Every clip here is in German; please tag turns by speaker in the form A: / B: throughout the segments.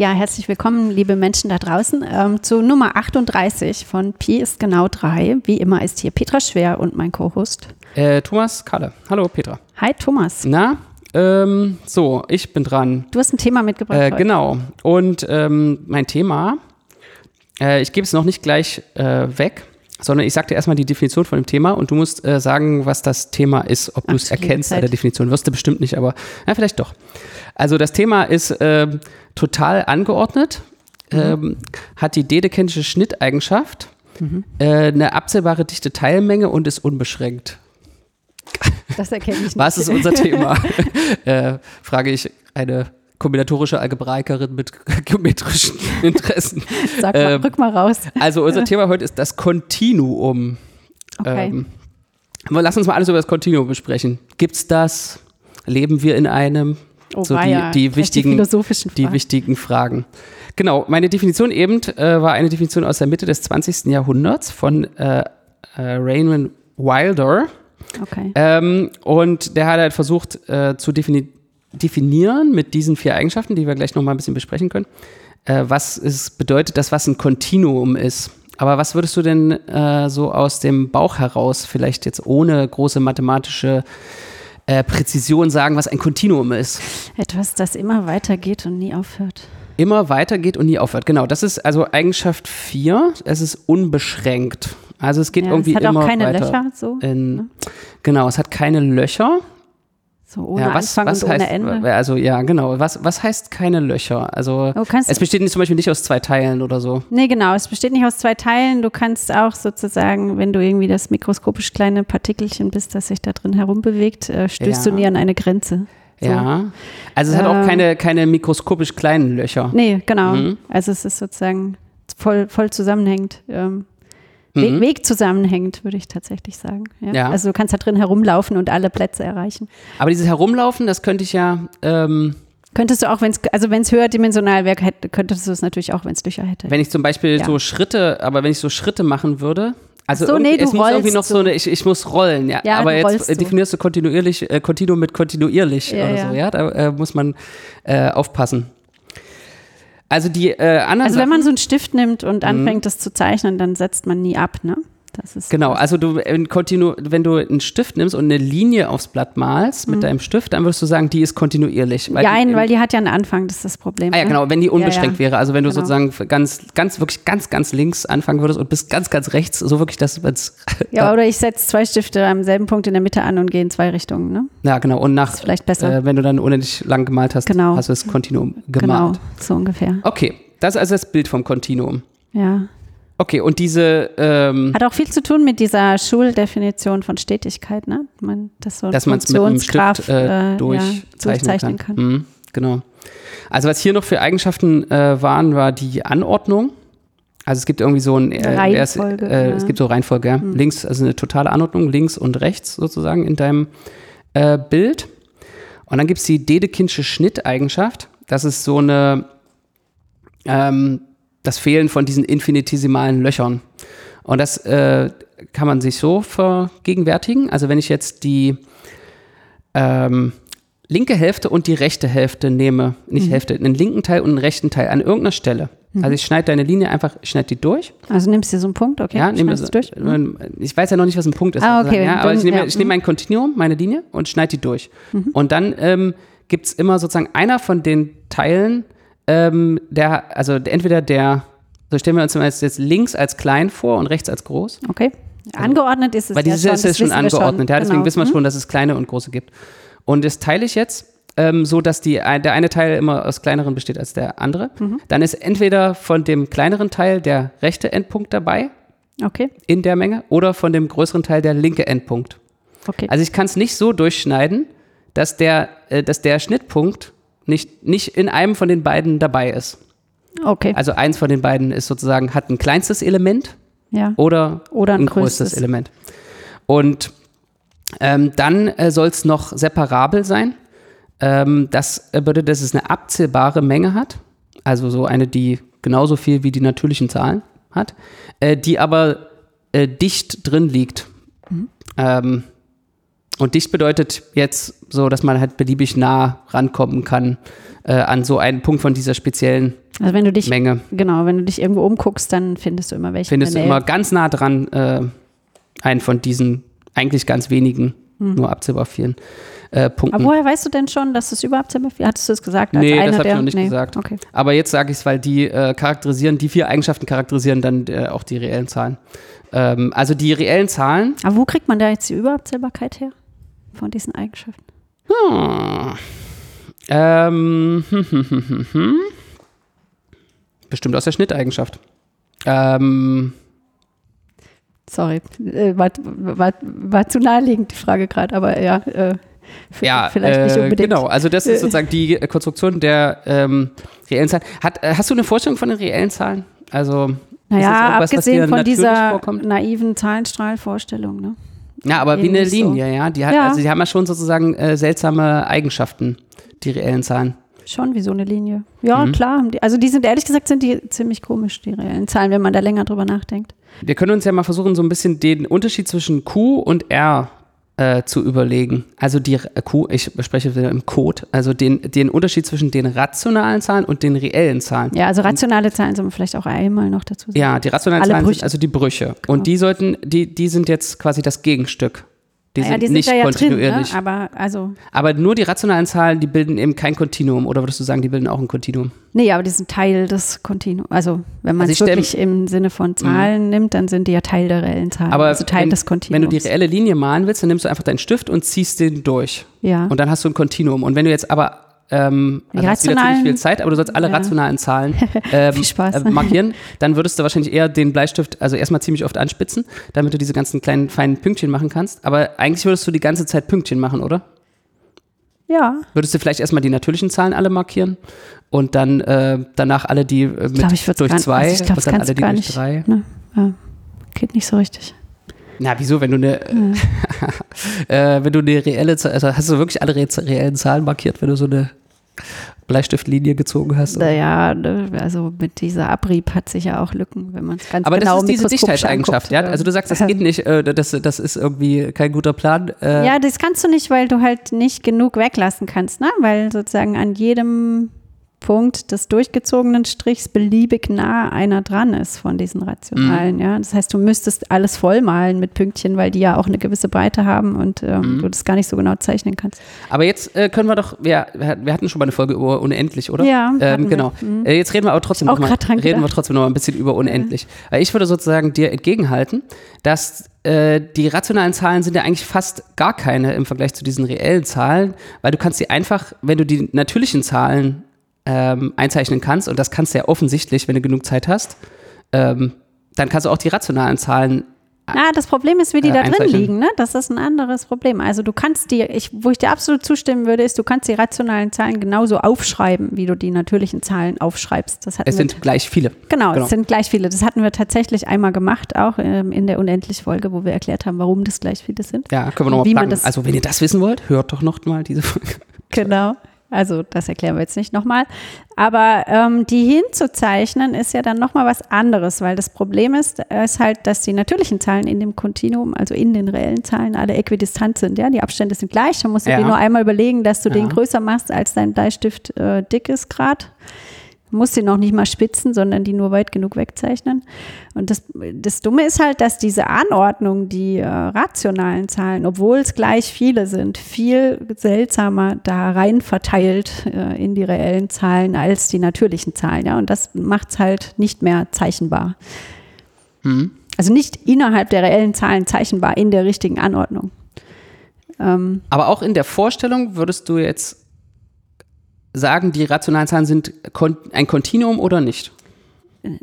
A: Ja, herzlich willkommen, liebe Menschen da draußen, ähm, zu Nummer 38 von Pi ist genau 3. Wie immer ist hier Petra Schwer und mein Co-Host.
B: Äh, Thomas Kalle. Hallo, Petra.
A: Hi, Thomas.
B: Na, ähm, so, ich bin dran.
A: Du hast ein Thema mitgebracht.
B: Äh, genau. Und ähm, mein Thema, äh, ich gebe es noch nicht gleich äh, weg, sondern ich sage dir erstmal die Definition von dem Thema und du musst äh, sagen, was das Thema ist, ob du es erkennst an der Definition. Wirst du bestimmt nicht, aber ja, vielleicht doch. Also das Thema ist äh, total angeordnet, mhm. ähm, hat die Dedekinsche Schnitteigenschaft, mhm. äh, eine abzählbare dichte Teilmenge und ist unbeschränkt.
A: Das erkenne ich nicht.
B: Was ist unser Thema? äh, frage ich eine kombinatorische Algebraikerin mit geometrischen Interessen.
A: Sag mal, ähm, rück mal raus.
B: Also unser Thema heute ist das Kontinuum. Okay. Ähm, lass uns mal alles über das Kontinuum besprechen. Gibt es das? Leben wir in einem?
A: Oh, so die,
B: die wichtigen,
A: die,
B: die wichtigen Fragen. Genau, meine Definition eben äh, war eine Definition aus der Mitte des 20. Jahrhunderts von äh, äh, Raymond Wilder.
A: Okay.
B: Ähm, und der hat halt versucht äh, zu defini definieren mit diesen vier Eigenschaften, die wir gleich nochmal ein bisschen besprechen können, äh, was es bedeutet, dass was ein Kontinuum ist. Aber was würdest du denn äh, so aus dem Bauch heraus, vielleicht jetzt ohne große mathematische äh, Präzision sagen, was ein Kontinuum ist.
A: Etwas, das immer weitergeht und nie aufhört.
B: Immer weitergeht und nie aufhört, genau. Das ist also Eigenschaft 4. Es ist unbeschränkt. Also es geht ja, irgendwie immer weiter. Es hat auch keine weiter Löcher, so. In, ne? Genau, es hat keine Löcher.
A: So ohne ja, was, Anfang was und
B: heißt,
A: ohne Ende.
B: Also ja, genau. Was, was heißt keine Löcher? Also es besteht nicht, zum Beispiel nicht aus zwei Teilen oder so.
A: Nee, genau. Es besteht nicht aus zwei Teilen. Du kannst auch sozusagen, wenn du irgendwie das mikroskopisch kleine Partikelchen bist, das sich da drin herumbewegt, äh, stößt ja. du nie an eine Grenze.
B: So. Ja. Also es hat auch ähm. keine, keine mikroskopisch kleinen Löcher.
A: Nee, genau. Mhm. Also es ist sozusagen voll, voll zusammenhängend. Ähm, mhm. Weg zusammenhängt, würde ich tatsächlich sagen. Ja? ja? Also du kannst da drin herumlaufen und alle Plätze erreichen.
B: Aber dieses Herumlaufen, das könnte ich ja. Ähm
A: Könntest du auch, wenn es, also wenn es höherdimensional wäre, könntest du es natürlich auch, wenn es Löcher hätte.
B: Wenn ich zum Beispiel ja. so Schritte, aber wenn ich so Schritte machen würde, also
A: so, nee, du
B: es muss irgendwie noch so eine, ich, ich muss rollen, ja. ja aber jetzt definierst du kontinuierlich, äh, Kontinuum mit kontinuierlich ja, oder so, ja. Da äh, muss man äh, aufpassen. Also die äh, anderen.
A: Also wenn man so einen Stift nimmt und mhm. anfängt, das zu zeichnen, dann setzt man nie ab, ne?
B: Das ist genau, also du, wenn, wenn du einen Stift nimmst und eine Linie aufs Blatt malst mit mhm. deinem Stift, dann würdest du sagen, die ist kontinuierlich.
A: Weil Nein, die, weil die hat ja einen Anfang, das ist das Problem.
B: Ah ja,
A: ne?
B: genau, wenn die unbeschränkt ja, ja. wäre. Also wenn du genau. sozusagen ganz, ganz, wirklich ganz, ganz links anfangen würdest und bis ganz, ganz rechts, so wirklich das.
A: Ja, oder ich setze zwei Stifte am selben Punkt in der Mitte an und gehe in zwei Richtungen, ne?
B: Ja, genau. Und nach,
A: ist vielleicht besser.
B: Äh, wenn du dann unendlich lang gemalt hast, genau. hast du das Kontinuum gemalt.
A: Genau, so ungefähr.
B: Okay, das ist also das Bild vom Kontinuum.
A: Ja.
B: Okay, und diese. Ähm,
A: Hat auch viel zu tun mit dieser Schuldefinition von Stetigkeit, ne? Man,
B: das so dass man es mit einem Stift äh, durchzeichnen, ja, kann. kann. Mhm, genau. Also, was hier noch für Eigenschaften äh, waren, war die Anordnung. Also, es gibt irgendwie so ein.
A: Äh, Reihenfolge.
B: Erst, äh, ja. Es gibt so Reihenfolge, ja. Mhm. Links, also eine totale Anordnung, links und rechts sozusagen in deinem äh, Bild. Und dann gibt es die Dedekindsche Schnitteigenschaft. Das ist so eine. Ähm, das Fehlen von diesen infinitesimalen Löchern. Und das äh, kann man sich so vergegenwärtigen. Also wenn ich jetzt die ähm, linke Hälfte und die rechte Hälfte nehme, nicht mhm. Hälfte, einen linken Teil und einen rechten Teil an irgendeiner Stelle. Mhm. Also ich schneide deine Linie einfach, ich schneide die durch.
A: Also nimmst du so einen Punkt, okay?
B: Ja, nehme es durch. Mhm. Ich weiß ja noch nicht, was ein Punkt ist.
A: Ah, okay.
B: Ja, aber ich nehme, ja. ich nehme mein Kontinuum, meine Linie und schneide die durch. Mhm. Und dann ähm, gibt es immer sozusagen einer von den Teilen, ähm, der, also entweder der, so stellen wir uns jetzt links als klein vor und rechts als groß.
A: Okay. Angeordnet ist es
B: Weil dieses
A: ja
B: schon, ist schon angeordnet, schon. ja, deswegen genau. wissen wir schon, mhm. dass es kleine und große gibt. Und das teile ich jetzt ähm, so, dass die, der eine Teil immer aus kleineren besteht als der andere. Mhm. Dann ist entweder von dem kleineren Teil der rechte Endpunkt dabei,
A: okay.
B: in der Menge, oder von dem größeren Teil der linke Endpunkt.
A: Okay.
B: Also ich kann es nicht so durchschneiden, dass der, äh, dass der Schnittpunkt nicht, nicht in einem von den beiden dabei ist.
A: Okay.
B: Also eins von den beiden ist sozusagen, hat ein kleinstes Element
A: ja.
B: oder,
A: oder ein,
B: ein größtes Element. Und ähm, dann äh, soll es noch separabel sein. Ähm, das bedeutet, dass es eine abzählbare Menge hat. Also so eine, die genauso viel wie die natürlichen Zahlen hat, äh, die aber äh, dicht drin liegt. Mhm. Ähm, und dicht bedeutet jetzt so, dass man halt beliebig nah rankommen kann äh, an so einen Punkt von dieser speziellen
A: also wenn du dich,
B: Menge.
A: Genau, wenn du dich irgendwo umguckst, dann findest du immer welche.
B: Findest du immer ganz nah dran äh, einen von diesen eigentlich ganz wenigen, hm. nur abzählbar vielen äh, Punkten.
A: Aber woher weißt du denn schon, dass es überhaupt abzählbar? Hattest du es gesagt?
B: Als nee, das habe ich noch nicht nee. gesagt. Okay. Aber jetzt sage ich es, weil die äh, charakterisieren, die vier Eigenschaften charakterisieren dann äh, auch die reellen Zahlen. Ähm, also die reellen Zahlen.
A: Aber wo kriegt man da jetzt die Überabzählbarkeit her? Von diesen Eigenschaften? Hm.
B: Ähm, hm, hm, hm, Bestimmt aus der Schnitteigenschaft. Ähm,
A: Sorry, äh, war, war, war, zu naheliegend die Frage gerade, aber ja, äh,
B: ja, vielleicht nicht äh, unbedingt. Genau, also das ist sozusagen die Konstruktion der ähm, reellen Zahlen. Hat, äh, hast du eine Vorstellung von den reellen Zahlen? Also
A: naja, abgesehen von dieser vorkommt? naiven Zahlenstrahlvorstellung, ne?
B: Ja, aber wie eine Linie, so. ja. Die hat, ja. Also die haben ja schon sozusagen äh, seltsame Eigenschaften, die reellen Zahlen.
A: Schon wie so eine Linie. Ja, mhm. klar. Also die sind, ehrlich gesagt, sind die ziemlich komisch, die reellen Zahlen, wenn man da länger drüber nachdenkt.
B: Wir können uns ja mal versuchen, so ein bisschen den Unterschied zwischen Q und R äh, zu überlegen. Also die äh, Q, ich spreche wieder im Code, also den, den Unterschied zwischen den rationalen Zahlen und den reellen Zahlen.
A: Ja, also rationale Zahlen sollen wir vielleicht auch einmal noch dazu sagen.
B: Ja, die rationalen Alle Zahlen Brüche. sind also die Brüche. Genau. Und die sollten, die, die sind jetzt quasi das Gegenstück die sind, ja, die sind nicht ja kontinuierlich.
A: Drin, ne? aber, also
B: aber nur die rationalen Zahlen, die bilden eben kein Kontinuum. Oder würdest du sagen, die bilden auch ein Kontinuum?
A: Nee, aber die sind Teil des Kontinuums. Also wenn man also es wirklich im Sinne von Zahlen mhm. nimmt, dann sind die ja Teil der reellen Zahlen.
B: Aber
A: also Teil
B: wenn,
A: des Kontinuums.
B: Wenn du die reelle Linie malen willst, dann nimmst du einfach deinen Stift und ziehst den durch.
A: Ja.
B: Und dann hast du ein Kontinuum. Und wenn du jetzt aber ähm, also hast wieder ziemlich viel Zeit, aber du sollst alle ja. rationalen Zahlen ähm, äh, markieren. Dann würdest du wahrscheinlich eher den Bleistift, also erstmal ziemlich oft anspitzen, damit du diese ganzen kleinen feinen Pünktchen machen kannst. Aber eigentlich würdest du die ganze Zeit Pünktchen machen, oder?
A: Ja.
B: Würdest du vielleicht erstmal die natürlichen Zahlen alle markieren und dann äh, danach alle die äh, mit
A: ich glaub, ich
B: durch zwei
A: also ich glaub,
B: und dann alle die durch nicht, drei?
A: Ne? Ja. Geht nicht so richtig.
B: Na, wieso, wenn du eine, mhm. äh, wenn du eine reelle, also hast du wirklich alle reellen Zahlen markiert, wenn du so eine Bleistiftlinie gezogen hast?
A: Naja, ne, also mit dieser Abrieb hat sich ja auch Lücken, wenn man es ganz
B: Aber
A: genau
B: Aber das ist diese Dichtheitseigenschaft, ja? Also du sagst, das geht nicht, äh, das, das ist irgendwie kein guter Plan.
A: Äh. Ja, das kannst du nicht, weil du halt nicht genug weglassen kannst, ne? Weil sozusagen an jedem Punkt des durchgezogenen Strichs beliebig nah einer dran ist von diesen rationalen. Mhm. Ja, das heißt, du müsstest alles vollmalen mit Pünktchen, weil die ja auch eine gewisse Breite haben und ähm, mhm. du das gar nicht so genau zeichnen kannst.
B: Aber jetzt äh, können wir doch, wir, wir hatten schon mal eine Folge über unendlich, oder?
A: Ja,
B: ähm, genau. Mhm. Äh, jetzt reden wir aber trotzdem
A: auch
B: noch mal, reden gedacht. wir trotzdem noch mal ein bisschen über unendlich. Ja. Ich würde sozusagen dir entgegenhalten, dass äh, die rationalen Zahlen sind ja eigentlich fast gar keine im Vergleich zu diesen reellen Zahlen, weil du kannst sie einfach, wenn du die natürlichen Zahlen ähm, einzeichnen kannst, und das kannst du ja offensichtlich, wenn du genug Zeit hast, ähm, dann kannst du auch die rationalen Zahlen
A: Ah, das Problem ist, wie die äh, da drin liegen, ne? Das ist ein anderes Problem. Also du kannst die, ich, wo ich dir absolut zustimmen würde, ist, du kannst die rationalen Zahlen genauso aufschreiben, wie du die natürlichen Zahlen aufschreibst. Das
B: es sind gleich viele.
A: Genau, genau, es sind gleich viele. Das hatten wir tatsächlich einmal gemacht, auch ähm, in der Unendlich-Folge, wo wir erklärt haben, warum das gleich viele sind.
B: Ja, können wir nochmal packen. Also wenn ihr das wissen wollt, hört doch noch mal diese Folge.
A: Genau. Also das erklären wir jetzt nicht nochmal. Aber ähm, die hinzuzeichnen ist ja dann nochmal was anderes, weil das Problem ist, ist halt, dass die natürlichen Zahlen in dem Kontinuum, also in den reellen Zahlen, alle äquidistant sind. Ja, die Abstände sind gleich. Da musst du ja. dir nur einmal überlegen, dass du ja. den größer machst, als dein Bleistift äh, dick ist gerade muss sie noch nicht mal spitzen, sondern die nur weit genug wegzeichnen. Und das, das Dumme ist halt, dass diese Anordnung, die äh, rationalen Zahlen, obwohl es gleich viele sind, viel seltsamer da rein verteilt äh, in die reellen Zahlen als die natürlichen Zahlen. Ja? Und das macht es halt nicht mehr zeichenbar. Mhm. Also nicht innerhalb der reellen Zahlen zeichenbar in der richtigen Anordnung.
B: Ähm, Aber auch in der Vorstellung würdest du jetzt sagen, die rationalen Zahlen sind ein Kontinuum oder nicht?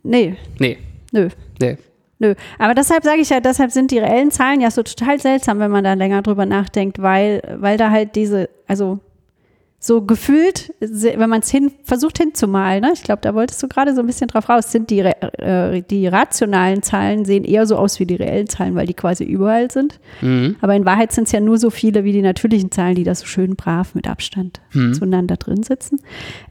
A: Nee.
B: Nee.
A: Nö.
B: Nee.
A: Nö. Aber deshalb sage ich ja, deshalb sind die reellen Zahlen ja so total seltsam, wenn man da länger drüber nachdenkt, weil, weil da halt diese, also so gefühlt, wenn man es hin, versucht hinzumalen, ne? ich glaube, da wolltest du gerade so ein bisschen drauf raus, sind die, äh, die rationalen Zahlen sehen eher so aus wie die reellen Zahlen, weil die quasi überall sind. Mhm. Aber in Wahrheit sind es ja nur so viele wie die natürlichen Zahlen, die da so schön brav mit Abstand mhm. zueinander drin sitzen.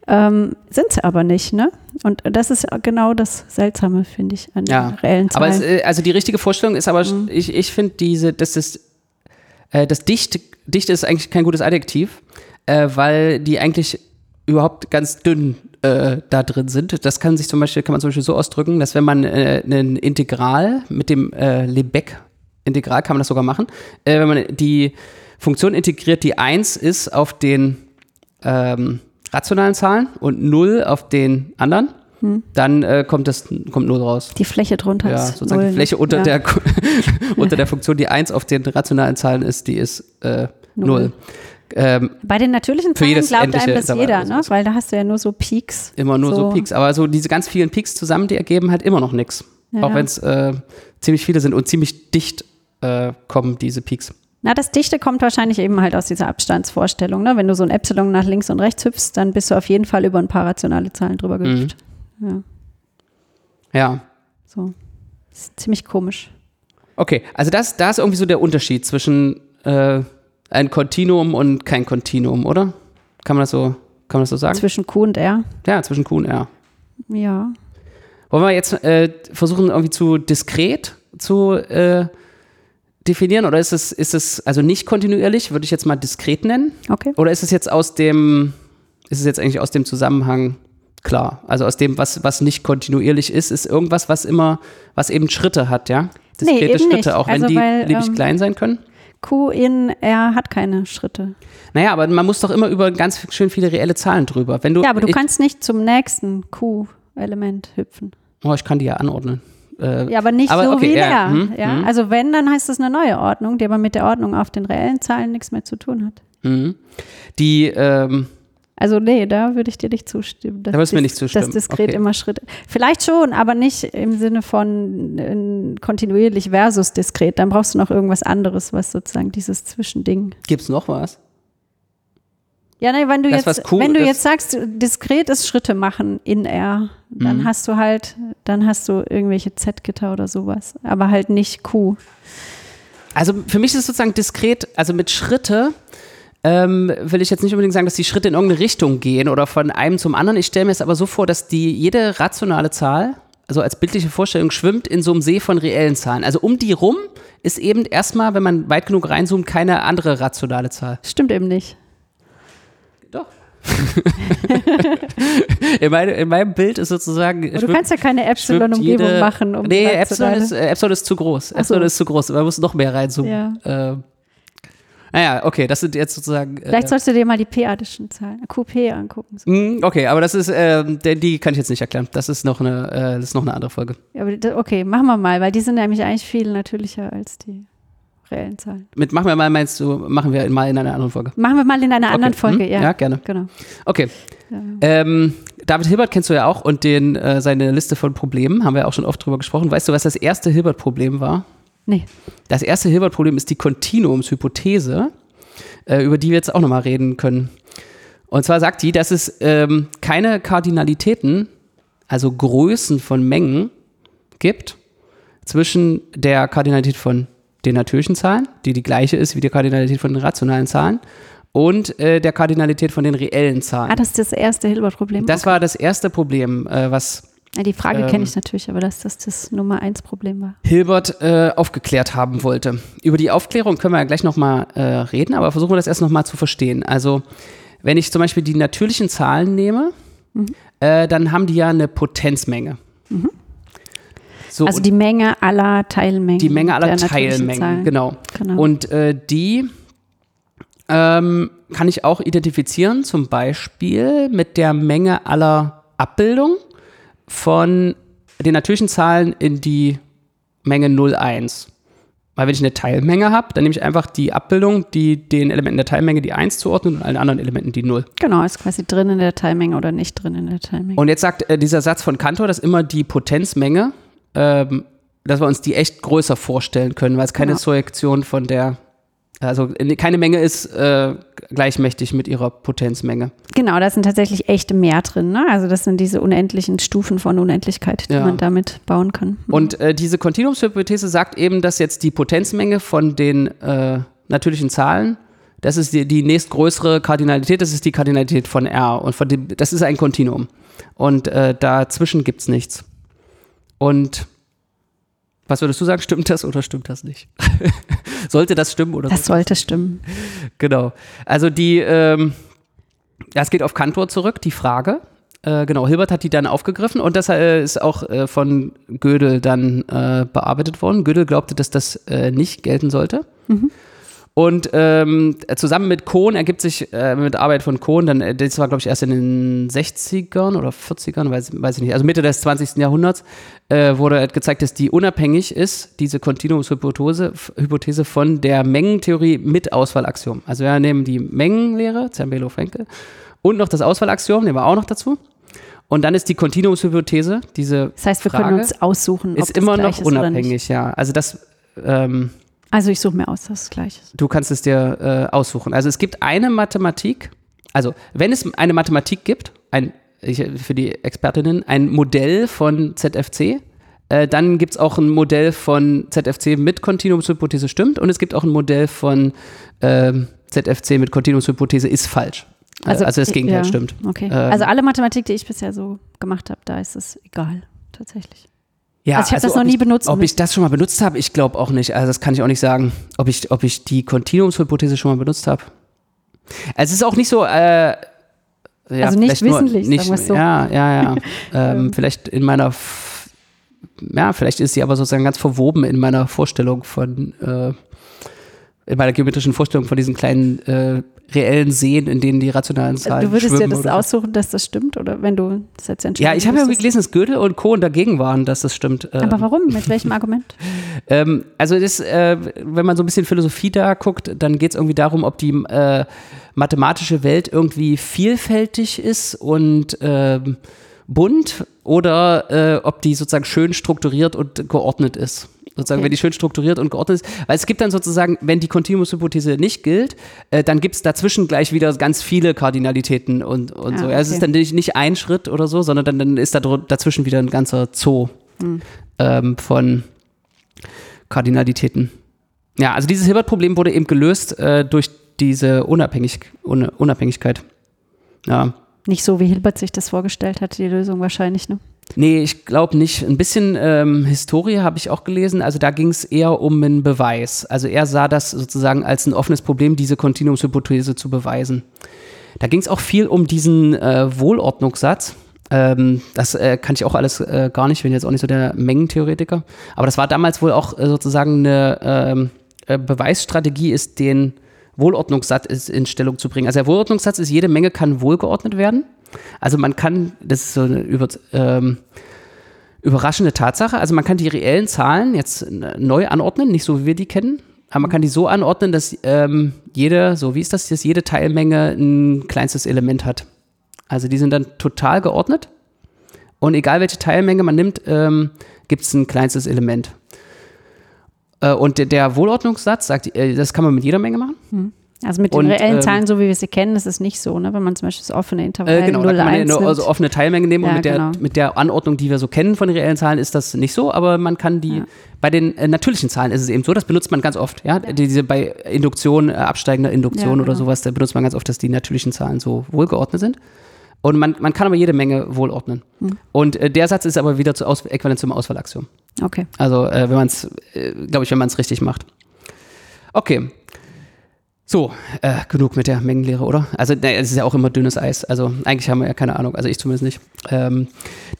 A: Ähm, sind sie aber nicht, ne? Und das ist genau das Seltsame, finde ich, an ja. den reellen Zahlen.
B: Aber es, äh, also die richtige Vorstellung ist aber, mhm. ich, ich finde diese, das ist, äh, das Dicht, Dicht ist eigentlich kein gutes Adjektiv äh, weil die eigentlich überhaupt ganz dünn äh, da drin sind. Das kann sich zum Beispiel, kann man zum Beispiel so ausdrücken, dass wenn man äh, ein Integral mit dem äh, Lebeck-Integral kann man das sogar machen, äh, wenn man die Funktion integriert, die 1 ist auf den ähm, rationalen Zahlen und 0 auf den anderen, hm. dann äh, kommt das kommt 0 raus.
A: Die Fläche drunter
B: ja, ist sozusagen 0, die Fläche unter, ja. der, unter der Funktion, die 1 auf den rationalen Zahlen ist, die ist äh, 0.
A: Ähm, Bei den natürlichen Zahlen glaubt einem das jeder, ne? weil da hast du ja nur so Peaks.
B: Immer nur so. so Peaks, aber so diese ganz vielen Peaks zusammen, die ergeben halt immer noch nichts. Ja, Auch wenn es äh, ziemlich viele sind und ziemlich dicht äh, kommen diese Peaks.
A: Na, das Dichte kommt wahrscheinlich eben halt aus dieser Abstandsvorstellung. Ne? Wenn du so ein Epsilon nach links und rechts hüpfst, dann bist du auf jeden Fall über ein paar rationale Zahlen drüber gehüpft.
B: Mhm. Ja. ja.
A: So. Das ist ziemlich komisch.
B: Okay, also das, da ist irgendwie so der Unterschied zwischen äh, ein Kontinuum und kein Kontinuum, oder? Kann man das so, kann man das so sagen?
A: Zwischen Q und R.
B: Ja, zwischen Q und R.
A: Ja.
B: Wollen wir jetzt äh, versuchen, irgendwie zu diskret zu äh, definieren oder ist es, ist es also nicht kontinuierlich, würde ich jetzt mal diskret nennen?
A: Okay.
B: Oder ist es jetzt aus dem, ist es jetzt eigentlich aus dem Zusammenhang klar? Also aus dem, was, was nicht kontinuierlich ist, ist irgendwas, was immer, was eben Schritte hat, ja?
A: Diskrete nee, Schritte,
B: nicht.
A: auch
B: wenn also, die weil, ähm, klein sein können?
A: Q in R hat keine Schritte.
B: Naja, aber man muss doch immer über ganz schön viele reelle Zahlen drüber. Wenn du,
A: ja, aber du kannst nicht zum nächsten Q-Element hüpfen.
B: Oh, ich kann die ja anordnen.
A: Äh, ja, aber nicht aber, so okay, wie in R. Hm, ja? Hm. Also wenn, dann heißt das eine neue Ordnung, die aber mit der Ordnung auf den reellen Zahlen nichts mehr zu tun hat.
B: Mhm. Die, ähm,
A: also nee, da würde ich dir nicht zustimmen.
B: Da würdest du mir nicht zustimmen.
A: Das diskret okay. immer Schritte. Vielleicht schon, aber nicht im Sinne von äh, kontinuierlich versus diskret. Dann brauchst du noch irgendwas anderes, was sozusagen dieses Zwischending.
B: Gibt es noch was?
A: Ja, nee, wenn du, das, jetzt, cool wenn du jetzt sagst, diskret ist Schritte machen in R, dann mhm. hast du halt, dann hast du irgendwelche Z-Gitter oder sowas, aber halt nicht Q.
B: Also für mich ist es sozusagen diskret, also mit Schritte ähm, will ich jetzt nicht unbedingt sagen, dass die Schritte in irgendeine Richtung gehen oder von einem zum anderen. Ich stelle mir es aber so vor, dass die jede rationale Zahl, also als bildliche Vorstellung, schwimmt in so einem See von reellen Zahlen. Also um die rum ist eben erstmal, wenn man weit genug reinzoomt, keine andere rationale Zahl.
A: Stimmt eben nicht.
B: Doch. in, meine, in, meinem Bild ist sozusagen.
A: du kannst ja keine Epsilon-Umgebung machen.
B: Um nee, Epsilon ist, äh, Epsilon ist zu groß. Epsilon so. ist zu groß. Man muss noch mehr reinzoomen. Ja. Ähm, naja, okay, das sind jetzt sozusagen.
A: Vielleicht äh, sollst du dir mal die p-adischen Zahlen, QP angucken.
B: So. Mm, okay, aber das ist, äh, die kann ich jetzt nicht erklären. Das ist noch eine, äh, das ist noch eine andere Folge.
A: Ja, okay, machen wir mal, weil die sind nämlich eigentlich viel natürlicher als die reellen Zahlen.
B: Mit machen wir mal, meinst du, machen wir mal in einer anderen Folge?
A: Machen wir mal in einer anderen
B: okay.
A: Folge, hm?
B: ja. Ja, gerne.
A: Genau.
B: Okay. Ja. Ähm, David Hilbert kennst du ja auch und den, äh, seine Liste von Problemen, haben wir auch schon oft drüber gesprochen. Weißt du, was das erste Hilbert-Problem war?
A: Nee.
B: Das erste Hilbert-Problem ist die Kontinuumshypothese äh, über die wir jetzt auch nochmal reden können. Und zwar sagt die, dass es ähm, keine Kardinalitäten, also Größen von Mengen gibt zwischen der Kardinalität von den natürlichen Zahlen, die die gleiche ist wie die Kardinalität von den rationalen Zahlen, und äh, der Kardinalität von den reellen Zahlen.
A: Ah, das ist das erste Hilbert-Problem.
B: Das okay. war das erste Problem, äh, was
A: ja, die Frage ähm, kenne ich natürlich, aber dass das das Nummer eins Problem war.
B: Hilbert äh, aufgeklärt haben wollte. Über die Aufklärung können wir ja gleich nochmal äh, reden, aber versuchen wir das erst nochmal zu verstehen. Also, wenn ich zum Beispiel die natürlichen Zahlen nehme, mhm. äh, dann haben die ja eine Potenzmenge. Mhm.
A: So, also die Menge aller Teilmengen.
B: Die Menge aller Teilmengen, genau. genau. Und äh, die ähm, kann ich auch identifizieren, zum Beispiel mit der Menge aller Abbildungen von den natürlichen Zahlen in die Menge 0,1. Weil wenn ich eine Teilmenge habe, dann nehme ich einfach die Abbildung, die den Elementen der Teilmenge die 1 zuordnet und allen anderen Elementen die 0.
A: Genau, ist quasi drin in der Teilmenge oder nicht drin in der Teilmenge.
B: Und jetzt sagt äh, dieser Satz von Cantor, dass immer die Potenzmenge, ähm, dass wir uns die echt größer vorstellen können, weil es keine genau. Surrektion von der also keine Menge ist äh, gleichmächtig mit ihrer Potenzmenge.
A: Genau, da sind tatsächlich echte mehr drin. Ne? Also das sind diese unendlichen Stufen von Unendlichkeit, die ja. man damit bauen kann.
B: Mhm. Und äh, diese Kontinuumshypothese sagt eben, dass jetzt die Potenzmenge von den äh, natürlichen Zahlen, das ist die, die nächstgrößere Kardinalität, das ist die Kardinalität von R. Und von dem, das ist ein Kontinuum. Und äh, dazwischen gibt es nichts. Und was würdest du sagen, stimmt das oder stimmt das nicht? sollte das stimmen oder?
A: Das sollte stimmen.
B: Genau. Also die, ähm, das geht auf Kantor zurück, die Frage. Äh, genau, Hilbert hat die dann aufgegriffen und das äh, ist auch äh, von Gödel dann äh, bearbeitet worden. Gödel glaubte, dass das äh, nicht gelten sollte. Mhm. Und ähm, zusammen mit Kohn ergibt sich, äh, mit Arbeit von Kohn, dann, äh, das war glaube ich erst in den 60ern oder 40ern, weiß, weiß ich nicht, also Mitte des 20. Jahrhunderts, äh, wurde gezeigt, dass die unabhängig ist, diese Kontinuumshypothese Hypothese von der Mengentheorie mit Auswahlaxiom. Also wir nehmen die Mengenlehre, Zermelo-Frenkel, und noch das Auswahlaxiom, nehmen wir auch noch dazu. Und dann ist die Kontinuumshypothese, diese
A: Das heißt, wir
B: Frage,
A: können uns aussuchen, ob
B: ist
A: das
B: immer noch unabhängig, ja. Also das ähm,
A: Also ich suche mir aus, dass es gleich ist.
B: Du kannst es dir äh, aussuchen. Also es gibt eine Mathematik, also wenn es eine Mathematik gibt, ein, ich, für die Expertinnen, ein Modell von ZFC, äh, dann gibt es auch ein Modell von ZFC mit Kontinuumshypothese stimmt und es gibt auch ein Modell von ähm, ZFC mit Kontinuumshypothese ist falsch. Also, also das Gegenteil
A: ja,
B: stimmt.
A: Okay.
B: Ähm,
A: also alle Mathematik, die ich bisher so gemacht habe, da ist es egal, tatsächlich.
B: Ja,
A: Also ich hab das noch
B: ob
A: nie benutzt
B: Ob ich das schon mal benutzt habe, ich glaube auch nicht. Also das kann ich auch nicht sagen, ob ich, ob ich die Kontinuumshypothese schon mal benutzt habe. Also es ist auch nicht so. Äh, ja,
A: Also nicht wissentlich,
B: nicht,
A: sagen so.
B: Ja, ja, ja. ähm, vielleicht in meiner. Ja, vielleicht ist sie aber sozusagen ganz verwoben in meiner Vorstellung von. Äh, in meiner geometrischen Vorstellung von diesen kleinen äh, reellen Seen, in denen die rationalen Zahlen
A: du würdest dir das aussuchen, dass das stimmt oder wenn du das jetzt entscheiden
B: Ja, ich habe ja gelesen, dass Gödel und Kohn dagegen waren, dass das stimmt. Ähm,
A: Aber warum? Mit welchem Argument?
B: Ähm, also das, äh, wenn man so ein bisschen Philosophie da guckt, dann geht es irgendwie darum, ob die äh, mathematische Welt irgendwie vielfältig ist und ähm, bunt oder äh, ob die sozusagen schön strukturiert und geordnet ist. Sozusagen,
A: Okay.
B: wenn die schön strukturiert und geordnet ist. Weil es gibt dann sozusagen, wenn die Continuous-Hypothese nicht gilt, äh, dann gibt es dazwischen gleich wieder ganz viele Kardinalitäten und, und
A: Ah,
B: so. Ja, es
A: okay.
B: ist dann nicht, nicht ein Schritt oder so, sondern dann, dann ist da dazwischen wieder ein ganzer Zoo
A: Hm.
B: ähm, von Kardinalitäten. Ja, also dieses Hilbert-Problem wurde eben gelöst äh, durch diese Unabhängig Un Unabhängigkeit. Ja.
A: Nicht so, wie Hilbert sich das vorgestellt hat, die Lösung wahrscheinlich, ne?
B: Nee, ich glaube nicht. Ein bisschen ähm, Historie habe ich auch gelesen. Also da ging es eher um einen Beweis. Also er sah das sozusagen als ein offenes Problem, diese Kontinuumshypothese zu beweisen. Da ging es auch viel um diesen äh, Wohlordnungssatz. Ähm, das äh, kann ich auch alles äh, gar nicht, bin jetzt auch nicht so der Mengentheoretiker. Aber das war damals wohl auch äh, sozusagen eine ähm, äh, Beweisstrategie, ist den Wohlordnungssatz in Stellung zu bringen. Also der Wohlordnungssatz ist, jede Menge kann wohlgeordnet werden. Also man kann, das ist so eine über, ähm, überraschende Tatsache, also man kann die reellen Zahlen jetzt äh, neu anordnen, nicht so wie wir die kennen, aber man kann die so anordnen, dass ähm, jede, so wie ist das, dass jede Teilmenge ein kleinstes Element hat. Also die sind dann total geordnet und egal welche Teilmenge man nimmt, ähm, gibt es ein kleinstes Element. Äh, und der, der Wohlordnungssatz sagt, äh, das kann man mit jeder Menge machen.
A: Also mit den
B: Und,
A: reellen
B: ähm,
A: Zahlen, so wie wir sie kennen, ist es nicht so, ne? Wenn man zum Beispiel das offene Intervall
B: Äh, genau,
A: 0,
B: da kann man ja
A: 1
B: nur
A: nimmt.
B: also offene Teilmenge nehmen und
A: Ja,
B: mit, der,
A: genau.
B: mit der Anordnung, die wir so kennen von den reellen Zahlen, ist das nicht so, aber man kann die, bei den äh, natürlichen Zahlen ist es eben so, das benutzt man ganz oft, ja, diese bei Induktion, äh, absteigender Induktion
A: Ja,
B: oder
A: genau.
B: sowas, da benutzt man ganz oft, dass die natürlichen Zahlen so wohlgeordnet sind. Und man, man kann aber jede Menge wohlordnen.
A: Hm.
B: Und äh, der Satz ist aber wieder zu Aus äquivalent zum Auswahlaxiom.
A: Okay.
B: Also, äh, wenn man es, äh, glaube ich, wenn man es richtig macht. Okay. So, äh, genug mit der Mengenlehre, oder? Also, es ist ja auch immer dünnes Eis. Also, eigentlich haben wir ja keine Ahnung. Also, ich zumindest nicht. Ähm,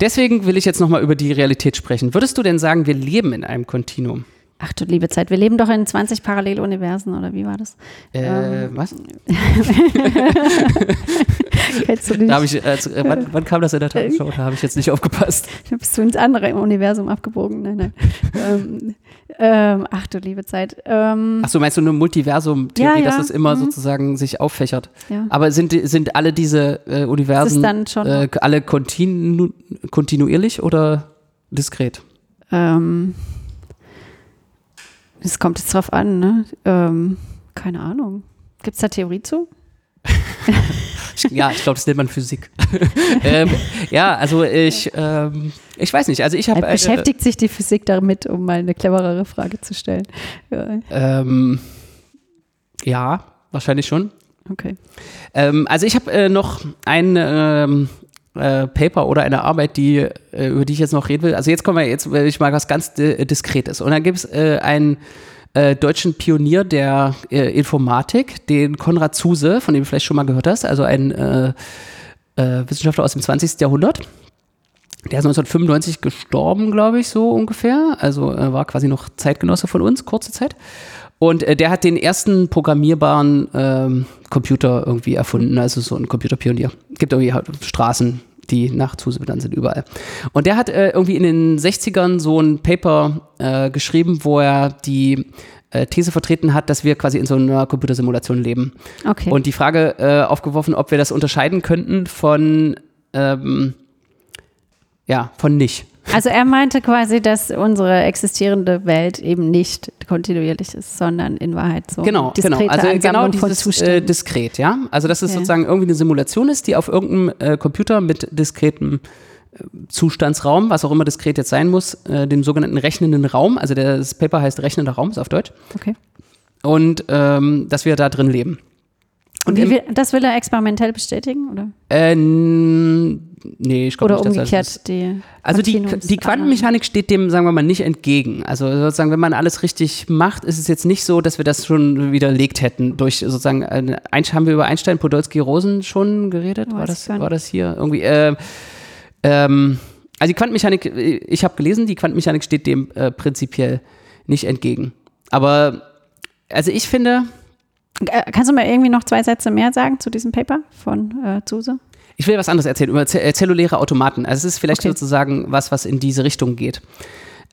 B: deswegen will ich jetzt nochmal über die Realität sprechen. Würdest du denn sagen, wir leben in einem Kontinuum?
A: Ach du liebe Zeit, wir leben doch in 20 Paralleluniversen, oder wie war das?
B: Äh,
A: Ähm.
B: was?
A: Kennst du nicht?
B: Da ich, äh, zu- äh, wann, wann kam das in der Tagesschau? Da habe ich jetzt nicht aufgepasst.
A: Bist du ins andere Universum abgebogen? Nein, nein. ähm, ähm, ach du liebe Zeit. Ähm,
B: Achso, meinst du eine Multiversum-Theorie,
A: Ja,
B: dass es immer
A: Mhm.
B: sozusagen sich auffächert?
A: ja.
B: Aber sind, sind alle diese äh, Universen äh, alle kontinu kontinuierlich oder diskret?
A: Ähm, es kommt jetzt drauf an, ne? Ähm, keine Ahnung. Gibt es da Theorie zu?
B: Ja, ich glaube, das nennt man Physik. ähm, ja, also ich, ähm, ich weiß nicht. Also ich habe
A: Äh, Beschäftigt sich die Physik damit, um mal eine cleverere Frage zu stellen? Ja,
B: ähm, ja, wahrscheinlich schon.
A: okay.
B: Ähm, also ich habe äh, noch ein ähm, äh, Paper oder eine Arbeit, die, äh, über die ich jetzt noch reden will. Also jetzt kommen wir, jetzt will ich mal was ganz di Diskretes. Und dann gibt es äh, einen äh, deutschen Pionier der äh, Informatik, den Konrad Zuse, von dem du vielleicht schon mal gehört hast. Also ein äh, äh, Wissenschaftler aus dem 20. Jahrhundert. Der ist 1995 gestorben, glaube ich, so ungefähr. Also äh, war quasi noch Zeitgenosse von uns, kurze Zeit. Und äh, der hat den ersten programmierbaren ähm, Computer irgendwie erfunden, also so ein Computerpionier. Gibt irgendwie halt Straßen, die nach Zuse benannt sind, überall. Und der hat äh, irgendwie in den 60ern so ein Paper äh, geschrieben, wo er die äh, These vertreten hat, dass wir quasi in so einer Computersimulation leben.
A: Okay.
B: Und die Frage äh, aufgeworfen, ob wir das unterscheiden könnten von, ähm, ja, von nicht.
A: Also er meinte quasi, dass unsere existierende Welt eben nicht kontinuierlich ist, sondern in Wahrheit so
B: Genau, genau.
A: diskrete
B: Also genau
A: Ansammlung von
B: dieses äh, diskret, ja. Also dass es
A: Ja.
B: sozusagen irgendwie eine Simulation ist, die auf irgendeinem äh, Computer mit diskretem äh, Zustandsraum, was auch immer diskret jetzt sein muss, äh, dem sogenannten rechnenden Raum, also das Paper heißt rechnender Raum, ist auf Deutsch,
A: okay.
B: und ähm, dass wir da drin leben.
A: Und wie das will er experimentell bestätigen, oder?
B: Äh, nee, ich glaube
A: Oder
B: nicht, dass
A: umgekehrt
B: das
A: die
B: Also die, die Quantenmechanik steht dem, sagen wir mal, nicht entgegen. Also sozusagen, wenn man alles richtig macht, ist es jetzt nicht so, dass wir das schon widerlegt hätten durch sozusagen, Einst- haben wir über Einstein, Podolsky, Rosen schon geredet? War
A: Weiß
B: das, war das hier irgendwie? Äh, ähm, also die Quantenmechanik, äh, ich habe gelesen, die Quantenmechanik steht dem äh, prinzipiell nicht entgegen. Aber also ich finde,
A: Äh, Kannst du mal irgendwie noch zwei Sätze mehr sagen zu diesem Paper von äh, Zuse?
B: Ich will was anderes erzählen über äh, zelluläre Automaten. Also es ist vielleicht
A: Okay.
B: sozusagen was, was in diese Richtung geht.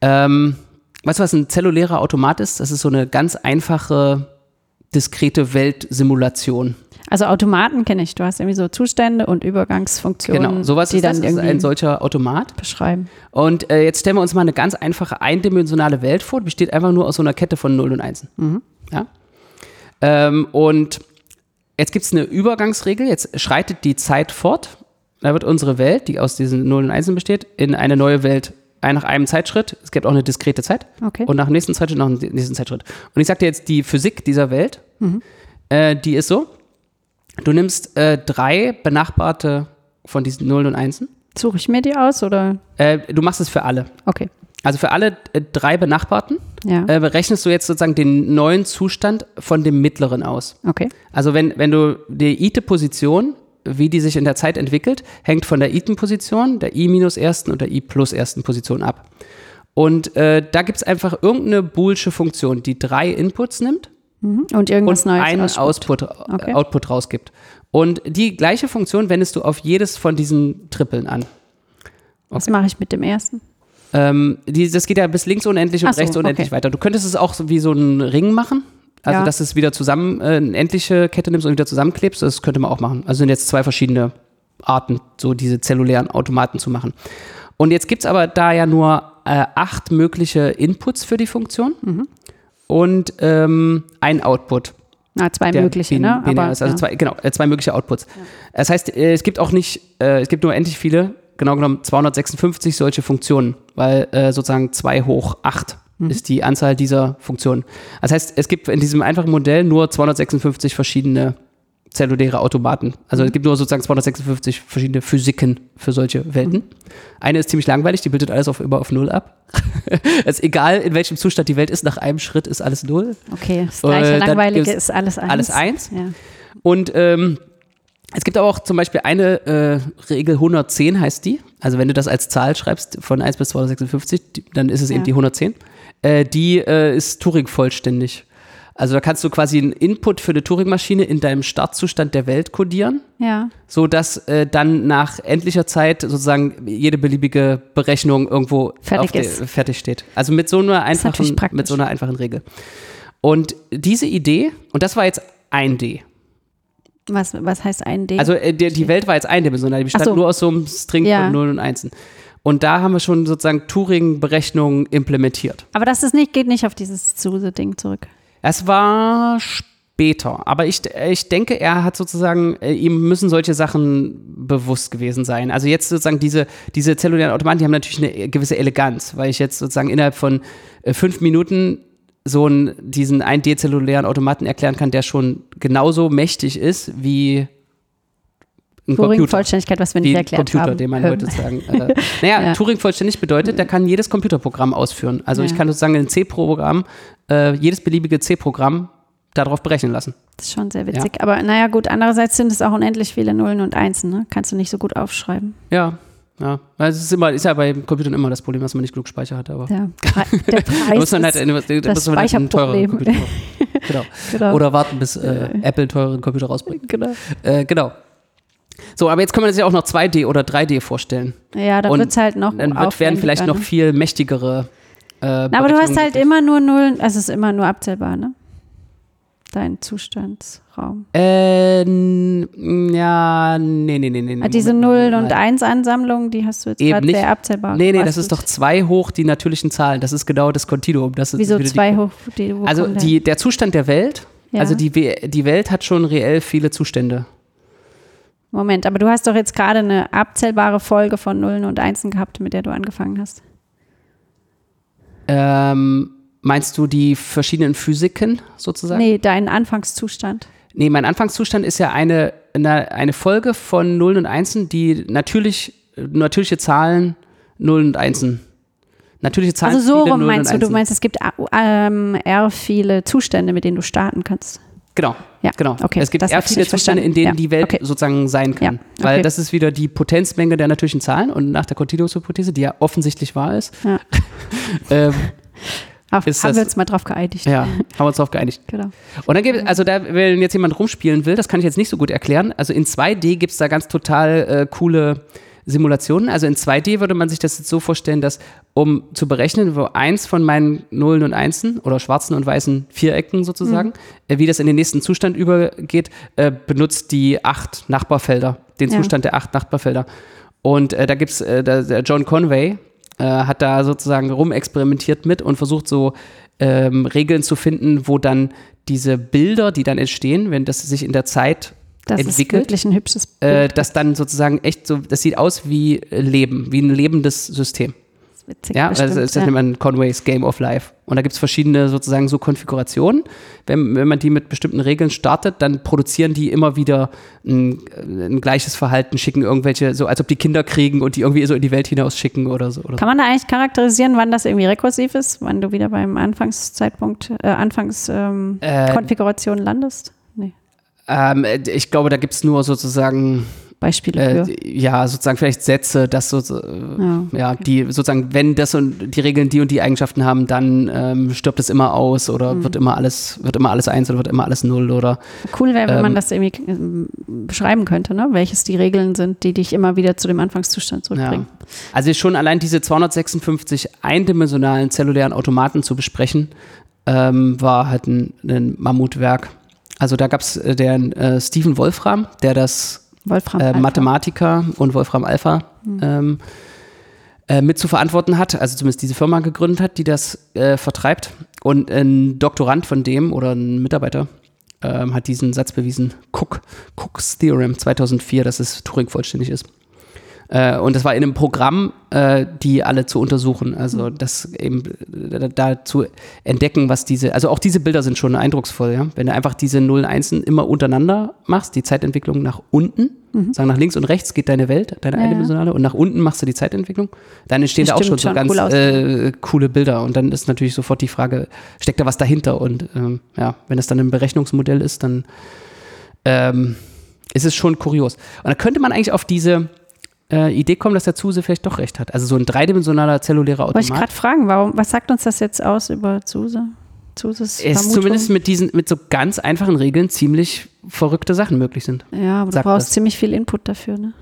B: Ähm, weißt du, was ein zellulärer Automat ist? Das ist so eine ganz einfache, diskrete Weltsimulation.
A: Also Automaten kenne ich. Du hast irgendwie so Zustände und Übergangsfunktionen,
B: Genau, sowas
A: die
B: ist
A: dann
B: Das ist
A: irgendwie
B: ein solcher Automat.
A: beschreiben.
B: Und äh, jetzt stellen wir uns mal eine ganz einfache, eindimensionale Welt vor. Die besteht einfach nur aus so einer Kette von Nullen und Einsen. Ja? Ähm, und jetzt gibt es eine Übergangsregel. Jetzt schreitet die Zeit fort. Da wird unsere Welt, die aus diesen Nullen und Einsen besteht, in eine neue Welt nach einem Zeitschritt. Es gibt auch eine diskrete Zeit.
A: Okay.
B: Und nach dem nächsten Zeitschritt noch einen nächsten Zeitschritt. Und ich sag dir jetzt, die Physik dieser Welt, äh, die ist so, du nimmst äh, drei benachbarte von diesen Nullen und Einsen.
A: Suche ich mir die aus oder?
B: Äh, du machst es für alle.
A: Okay.
B: Also für alle äh, drei Benachbarten
A: Ja.
B: äh, rechnest du jetzt sozusagen den neuen Zustand von dem mittleren aus.
A: Okay.
B: Also wenn, wenn du die ite-Position, wie die sich in der Zeit entwickelt, hängt von der iten-Position, der i minus ersten und der i plus ersten Position ab. Und äh, da gibt es einfach irgendeine boolsche Funktion, die drei Inputs nimmt
A: Mhm. Und irgendwas
B: und
A: Neues
B: einen. Output,
A: Okay.
B: äh, Output rausgibt. Und die gleiche Funktion wendest du auf jedes von diesen Trippeln an.
A: Was mache ich mit dem ersten?
B: Ähm, die, das geht ja bis links unendlich und
A: Ach so,
B: rechts unendlich
A: okay.
B: weiter. Du könntest es auch so wie so einen Ring machen. Also,
A: Ja.
B: dass du es wieder zusammen, äh, eine endliche Kette nimmst und wieder zusammenklebst. Das könnte man auch machen. Also sind jetzt zwei verschiedene Arten, so diese zellulären Automaten zu machen. Und jetzt gibt es aber da ja nur äh, acht mögliche Inputs für die Funktion
A: Mhm.
B: und ähm, ein Output.
A: Na, zwei mögliche, ne?
B: binär ist. Also
A: ja.
B: zwei, genau, äh, zwei mögliche Outputs. Das heißt, äh, es gibt auch nicht, äh, es gibt nur endlich viele, genau genommen 256 solche Funktionen, weil äh, sozusagen 2 hoch 8
A: Mhm.
B: ist die Anzahl dieser Funktionen. Das heißt, es gibt in diesem einfachen Modell nur 256 verschiedene zelluläre Automaten. Also
A: Mhm.
B: es gibt nur sozusagen 256 verschiedene Physiken für solche Welten.
A: Mhm.
B: Eine ist ziemlich langweilig, die bildet alles auf, immer auf Null ab. Es ist egal, in welchem Zustand die Welt ist, nach einem Schritt ist alles Null.
A: Okay, das gleiche
B: Äh,
A: Langweilige ist alles eins.
B: alles eins.
A: Ja.
B: Und ähm, es gibt aber auch zum Beispiel eine äh, Regel 110 heißt die. Also wenn du das als Zahl schreibst von 1 bis 256, die, dann ist es eben
A: Ja.
B: die 110. Äh, die äh, ist Turing vollständig. Also da kannst du quasi einen Input für eine Turing-Maschine in deinem Startzustand der Welt kodieren,
A: ja.
B: so dass äh, dann nach endlicher Zeit sozusagen jede beliebige Berechnung irgendwo
A: Fertig ist.
B: fertig steht. Also mit so einer einfachen, mit so einer einfachen Regel. Und diese Idee, und das war jetzt ein D,
A: Was, was heißt ein D?
B: also äh, die, die Welt war jetzt eindimensional, die bestand
A: so.
B: nur aus so einem String
A: Ja.
B: von Nullen und Einsen. Und da haben wir schon sozusagen Turing-Berechnungen implementiert.
A: Aber das ist nicht, geht nicht auf dieses Zuse-Ding zurück.
B: Es war später, aber ich, ich denke, er hat sozusagen, äh, ihm müssen solche Sachen bewusst gewesen sein. Also jetzt sozusagen diese, diese zellulären Automaten, die haben natürlich eine gewisse Eleganz, weil ich jetzt sozusagen innerhalb von äh, fünf Minuten so einen, diesen 1D-zellulären Automaten erklären kann, der schon genauso mächtig ist wie ein Computer.
A: Turing-Vollständigkeit, was wir nicht
B: ein
A: erklärt
B: Computer,
A: haben.
B: den man heute sagen. Äh, naja,
A: Ja.
B: Turing vollständig bedeutet, der kann jedes Computerprogramm ausführen. Also ich
A: Ja.
B: kann sozusagen ein C-Programm, äh, jedes beliebige C-Programm darauf berechnen lassen.
A: Das ist schon sehr witzig. Aber naja, gut, andererseits sind es auch unendlich viele Nullen und Einsen, ne? Kannst du nicht so gut aufschreiben.
B: Ja, ja. Weil es ist, immer, ist ja bei Computern immer das Problem, dass man nicht genug Speicher hat. Aber
A: Ja, der
B: da
A: Preis
B: muss man halt,
A: ist
B: da
A: das
B: man halt einen teureren
A: Speicherproblem.
B: Computer genau.
A: Genau.
B: Oder warten, bis äh, Apple einen teureren Computer rausbringt.
A: genau.
B: Äh, genau. So, aber jetzt können wir sich auch noch 2D oder 3D vorstellen.
A: Ja, dann wird es halt noch
B: Dann wird, werden vielleicht noch
A: ne?
B: viel mächtigere äh,
A: Na, aber du hast halt immer nur Nullen, also es ist immer nur abzählbar, ne? Dein Zustandsraum.
B: Äh, ja, nee, nee, nee, nee.
A: Ah, diese
B: Moment,
A: Null-
B: Moment,
A: und
B: nein.
A: Eins-Ansammlung, die hast du jetzt gerade sehr abzählbar.
B: Nee, nee, das ist doch zwei hoch die natürlichen Zahlen. Das ist genau das Kontinuum. Das
A: Wieso
B: wieder die-
A: zwei hoch? Die, wo
B: Also die, der Zustand der Welt,
A: Ja.
B: also die, die Welt hat schon reell viele Zustände.
A: Moment, aber du hast doch jetzt gerade eine abzählbare Folge von Nullen und Einsen gehabt, mit der du angefangen hast.
B: Ähm, meinst du die verschiedenen Physiken sozusagen?
A: Nee, dein Anfangszustand.
B: Nee, mein Anfangszustand ist ja eine, eine, Folge von Nullen und Einsen, die natürlich, natürliche Zahlen, Nullen und Einsen. Natürliche Zahlen,
A: Also so rum
B: Nullen
A: meinst du, du meinst, es gibt ähm, R viele Zustände, mit denen du starten kannst.
B: Genau,
A: Ja,
B: genau.
A: okay,
B: es gibt
A: ich
B: viele Zustände, in denen
A: Ja,
B: die Welt
A: okay.
B: sozusagen sein kann.
A: Ja,
B: Weil
A: okay.
B: das ist wieder die Potenzmenge der natürlichen Zahlen und nach der Kontinuumshypothese, die ja offensichtlich wahr ist,
A: Ja.
B: ähm,
A: Auf,
B: Ist
A: haben
B: das-
A: wir uns mal drauf geeinigt.
B: ja, haben wir uns darauf geeinigt.
A: Genau.
B: Und dann gibt es, also da, wenn jetzt jemand rumspielen will, das kann ich jetzt nicht so gut erklären. Also in 2D gibt es da ganz total äh, coole Simulationen. Also in 2D würde man sich das jetzt so vorstellen, dass um zu berechnen, wo eins von meinen Nullen und Einsen oder schwarzen und weißen Vierecken sozusagen, äh, wie das in den nächsten Zustand übergeht, äh, benutzt die acht Nachbarfelder, den
A: Ja.
B: Zustand der acht Nachbarfelder. Und äh, da gibt es, äh, John Conway äh, hat da sozusagen rumexperimentiert mit und versucht so ähm, Regeln zu finden, wo dann diese Bilder, die dann entstehen, wenn das sich in der Zeit
A: Das ist
B: entwickelt,
A: wirklich ein hübsches
B: äh,
A: Bild.
B: das dann sozusagen echt so, das sieht aus wie äh, Leben, wie ein lebendes System.
A: Das ist witzig,
B: Ja,
A: bestimmt,
B: das, das nennt man Conways Game of Life. Und da gibt es verschiedene sozusagen so Konfigurationen. Wenn, wenn man die mit bestimmten Regeln startet, dann produzieren die immer wieder ein, ein gleiches Verhalten, schicken irgendwelche, so als ob die Kinder kriegen und die irgendwie so in die Welt hinaus schicken oder so. Oder.
A: Kann man da eigentlich charakterisieren, wann das irgendwie rekursiv ist, wann du wieder beim Anfangszeitpunkt, äh, Anfangskonfiguration
B: Äh,
A: Konfiguration landest? Nee.
B: Ähm, ich glaube, da gibt es nur sozusagen,
A: Beispiele für.
B: äh, ja, sozusagen vielleicht Sätze, dass so, so,
A: Ja,
B: ja, die sozusagen, wenn das und die Regeln die und die Eigenschaften haben, dann ähm, stirbt es immer aus oder
A: Mhm.
B: wird immer alles, wird immer alles eins oder wird immer alles null oder
A: Cool wäre, wenn man
B: ähm,
A: das irgendwie ähm, beschreiben könnte, ne? welches die Regeln sind, die dich immer wieder zu dem Anfangszustand zurückbringen.
B: Ja. Also schon allein diese 256 eindimensionalen zellulären Automaten zu besprechen, ähm, war halt ein, ein Mammutwerk. Also da gab es äh, den äh, Stephen Wolfram, der das
A: Wolfram
B: äh. Mathematiker und Wolfram Alpha ähm, äh, mit zu verantworten hat, also zumindest diese Firma gegründet hat, die das äh, vertreibt. Und ein Doktorand von dem oder ein Mitarbeiter ähm, hat diesen Satz bewiesen, Cook, Cook's Theorem 2004, dass es Turing vollständig ist. Äh, und das war in einem Programm, äh, die alle zu untersuchen, also das eben äh, da zu entdecken, was diese, also auch diese Bilder sind schon eindrucksvoll, ja. Wenn du einfach diese Nullen Einsen immer untereinander machst, die Zeitentwicklung nach unten, sagen nach links und rechts geht deine Welt, deine
A: Mhm. Ja, ja.
B: eindimensionale, und nach unten machst du die Zeitentwicklung, dann entstehen
A: Das
B: da auch schon so
A: schon,
B: ganz
A: cool
B: äh, coole Bilder. Und dann ist natürlich sofort die Frage, steckt da was dahinter? Und ähm, ja, wenn es dann ein Berechnungsmodell ist, dann ähm, ist es schon kurios. Und da könnte man eigentlich auf diese äh, Idee kommen, dass der Zuse vielleicht doch recht hat. Also so ein dreidimensionaler zellulärer
A: Wollte ich
B: Automat
A: gerade fragen, warum, was sagt uns das jetzt aus über Zuse? Zuses
B: ist
A: Vermutung?
B: zumindest mit diesen, mit so ganz einfachen Regeln ziemlich verrückte Sachen möglich sind.
A: Ja, aber du brauchst
B: das.
A: ziemlich viel Input dafür, ne?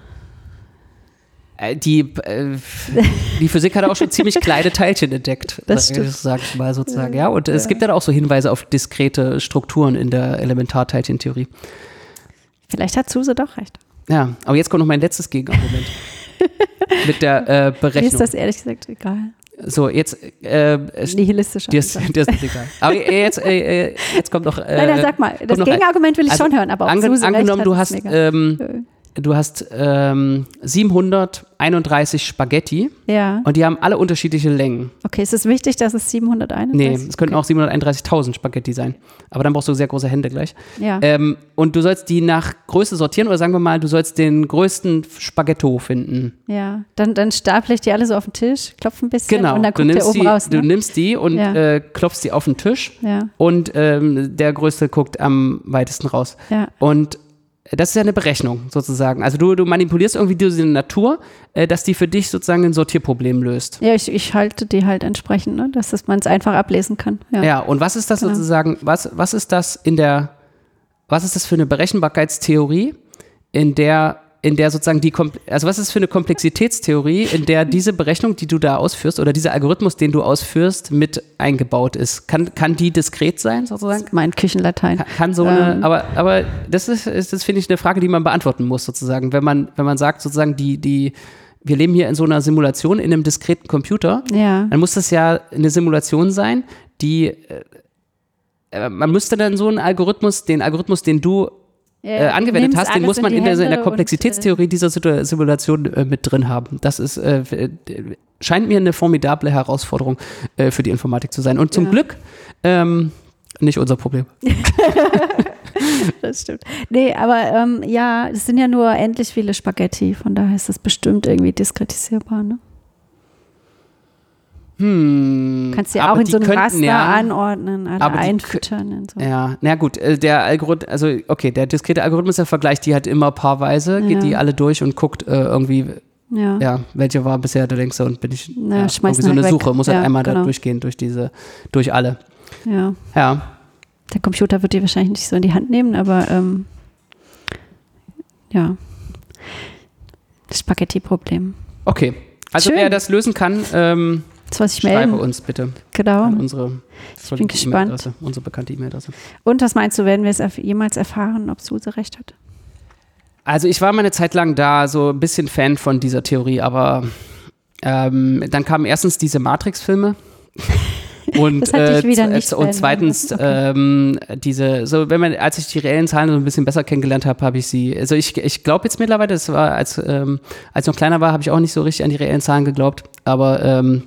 B: Äh, Die, äh, die Physik hat auch schon ziemlich kleine Teilchen entdeckt,
A: Das
B: sag-
A: stimmt.
B: sag ich mal sozusagen. Ja, und es gibt dann auch so Hinweise auf diskrete Strukturen in der Elementarteilchentheorie.
A: Vielleicht hat Zuse doch recht.
B: Ja, aber jetzt kommt noch mein letztes Gegenargument. Mit der äh,
A: Mir ist
B: Berechnung.
A: das ehrlich gesagt egal.
B: So, jetzt, äh,
A: Nihilistischer.
B: dir ist, dir ist das egal. Aber jetzt, äh, äh, jetzt kommt noch. Äh,
A: Nein, sag mal. Das Gegenargument will ich
B: also,
A: schon hören, aber ob
B: ange
A: recht
B: angenommen, du hast ähm, du hast ähm, 731 Spaghetti
A: Ja.
B: und die haben alle unterschiedliche Längen.
A: Okay, ist es wichtig, dass es 731
B: Nee, es könnten auch 731.000 Spaghetti sein. Aber dann brauchst du sehr große Hände gleich.
A: Ja.
B: Ähm, und du sollst die nach Größe sortieren oder sagen wir mal, du sollst den größten Spaghetto finden.
A: Ja, dann, dann staple ich die alle so auf den Tisch, klopfe ein bisschen
B: Genau.
A: und dann
B: du,
A: kommt der oben
B: die,
A: raus.
B: du
A: Ne?
B: nimmst die und
A: Ja.
B: äh, klopfst die auf den Tisch.
A: Ja,
B: Und ähm, der Größte guckt am weitesten raus.
A: ja,
B: Und das ist ja eine Berechnung sozusagen. Also du, du manipulierst irgendwie diese Natur, äh, dass die für dich sozusagen ein Sortierproblem löst.
A: ja ich, ich halte die halt entsprechend, ne? dass das man es einfach ablesen kann. Ja.
B: Ja, und was ist das
A: Genau.
B: sozusagen, was, was ist das in der, was ist das für eine Berechenbarkeitstheorie, in der, in der sozusagen die, also was ist für eine Komplexitätstheorie, in der diese Berechnung, die du da ausführst, oder dieser Algorithmus, den du ausführst, mit eingebaut ist? Kann, kann die diskret sein sozusagen?
A: Mein Küchenlatein.
B: Kann- Kann so eine,
A: Ähm.
B: aber, aber das ist, ist das finde ich eine Frage, die man beantworten muss sozusagen. Wenn man, wenn man sagt sozusagen, die, die, wir leben hier in so einer Simulation in einem diskreten Computer,
A: Ja,
B: dann muss das ja eine Simulation sein, die, äh, äh, man müsste dann so einen Algorithmus, den Algorithmus, den du äh, angewendet hast, den muss man in der, in der Komplexitätstheorie dieser Situ- Simulation äh, mit drin haben. Das ist, äh, äh, scheint mir eine formidable Herausforderung äh, für die Informatik zu sein. Und zum
A: Ja.
B: Glück ähm, nicht unser Problem.
A: das stimmt. Nee, aber ähm, ja, es sind ja nur endlich viele Spaghetti, von daher ist das bestimmt irgendwie diskretisierbar. Ne?
B: Hm,
A: Kannst du ja auch in so einem
B: könnten
A: Raster
B: ja-
A: anordnen, alle
B: aber
A: einfüttern und so.
B: Ja, na gut, äh, der Algorithmus, also okay, der diskrete Algorithmus, der vergleicht die halt immer paarweise, geht
A: Ja.
B: die alle durch und guckt äh, irgendwie,
A: Ja.
B: ja, welche war bisher der längste und bin ich,
A: Na,
B: ja, irgendwie so eine
A: weg.
B: Suche, muss halt einmal da
A: genau.
B: durchgehen, durch diese, durch alle.
A: ja.
B: Ja,
A: Der Computer wird die wahrscheinlich nicht so in die Hand nehmen, aber ähm, ja. Das Spaghetti-Problem.
B: okay. Also
A: Schön.
B: wer das lösen kann, ähm,
A: Das was ich
B: schreibe
A: melden.
B: uns bitte
A: Genau.
B: an unsere,
A: Ich bin gespannt.
B: Unsere bekannte E-Mail-Adresse.
A: Und was meinst du, werden wir es erf- jemals erfahren, ob Suse recht hat?
B: Also ich war mal eine Zeit lang da so ein bisschen Fan von dieser Theorie, aber ähm, dann kamen erstens diese Matrix-Filme. Und, äh,
A: wieder
B: z-
A: nicht
B: z- und zweitens,
A: Okay.
B: ähm, diese, so wenn man, als ich die reellen Zahlen so ein bisschen besser kennengelernt habe, habe ich sie, also ich, ich glaube jetzt mittlerweile, das war, als, ähm, als ich noch kleiner war, habe ich auch nicht so richtig an die reellen Zahlen geglaubt, aber ähm,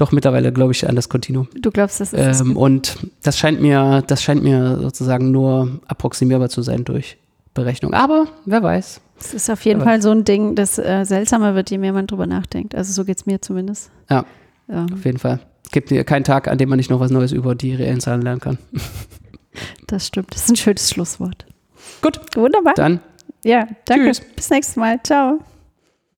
B: doch mittlerweile glaube ich an das Kontinuum.
A: Du glaubst, das ist es
B: Ähm, und das scheint mir, das scheint mir sozusagen nur approximierbar zu sein durch Berechnung. Aber wer weiß.
A: Es ist auf jeden
B: Aber-
A: Fall so ein Ding, das äh, seltsamer wird, je mehr man drüber nachdenkt. Also so geht es mir zumindest.
B: Ja.
A: Ja,
B: Auf jeden Fall. Es gibt keinen Tag, an dem man nicht noch was Neues über die reellen Zahlen lernen kann.
A: das stimmt. Das ist ein schönes Schlusswort.
B: Gut,
A: Wunderbar.
B: dann
A: Ja, danke.
B: Tschüss.
A: Bis nächstes Mal. Ciao.